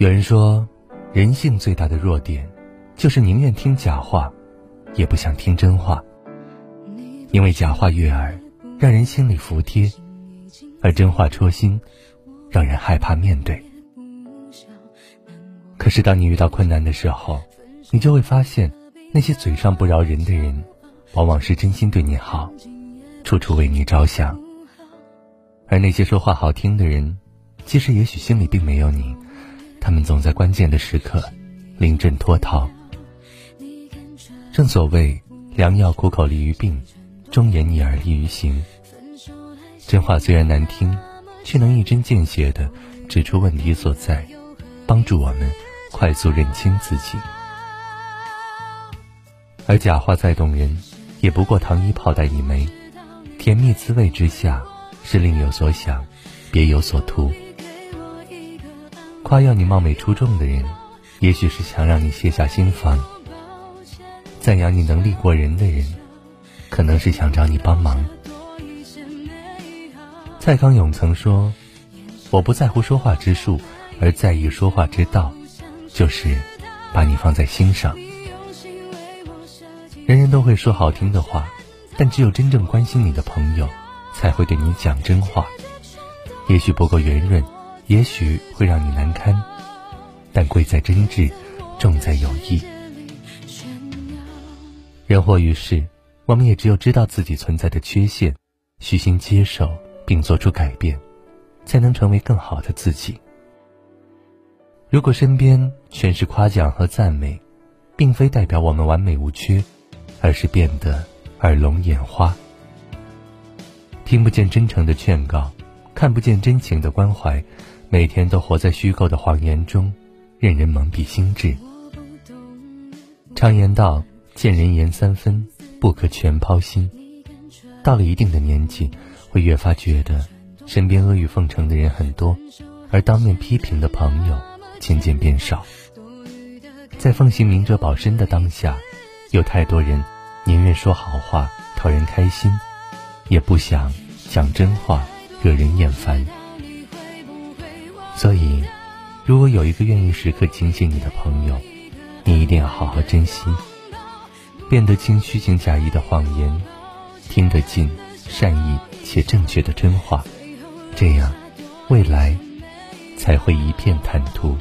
有人说，人性最大的弱点，就是宁愿听假话，也不想听真话。因为假话悦耳，让人心里服帖；而真话戳心，让人害怕面对。可是，当你遇到困难的时候，你就会发现，那些嘴上不饶人的人，往往是真心对你好，处处为你着想；而那些说话好听的人，其实也许心里并没有你。他们总在关键的时刻临阵脱逃。正所谓良药苦口利于病，忠言逆耳利于行。真话虽然难听，却能一针见血地指出问题所在，帮助我们快速认清自己。而假话再动人，也不过糖衣炮弹一枚，甜蜜滋味之下是另有所想，别有所图。夸耀你貌美出众的人，也许是想让你卸下心防；赞扬你能力过人的人，可能是想找你帮忙。蔡康永曾说：“我不在乎说话之术，而在意说话之道，就是把你放在心上。”人人都会说好听的话，但只有真正关心你的朋友，才会对你讲真话。也许不够圆润。也许会让你难堪，但贵在真挚，重在友谊。人活于世，我们也只有知道自己存在的缺陷，虚心接受并做出改变，才能成为更好的自己。如果身边全是夸奖和赞美，并非代表我们完美无缺，而是变得耳聋眼花，听不见真诚的劝告，看不见真情的关怀。每天都活在虚构的谎言中，任人蒙蔽心智。常言道：“见人言三分，不可全抛心。”到了一定的年纪，会越发觉得身边阿谀奉承的人很多，而当面批评的朋友渐渐变少。在奉行明哲保身的当下，有太多人宁愿说好话讨人开心，也不想讲真话惹人厌烦。所以，如果有一个愿意时刻警醒你的朋友，你一定要好好珍惜。变得清虚情假意的谎言，听得进善意且正确的真话，这样，未来才会一片坦途。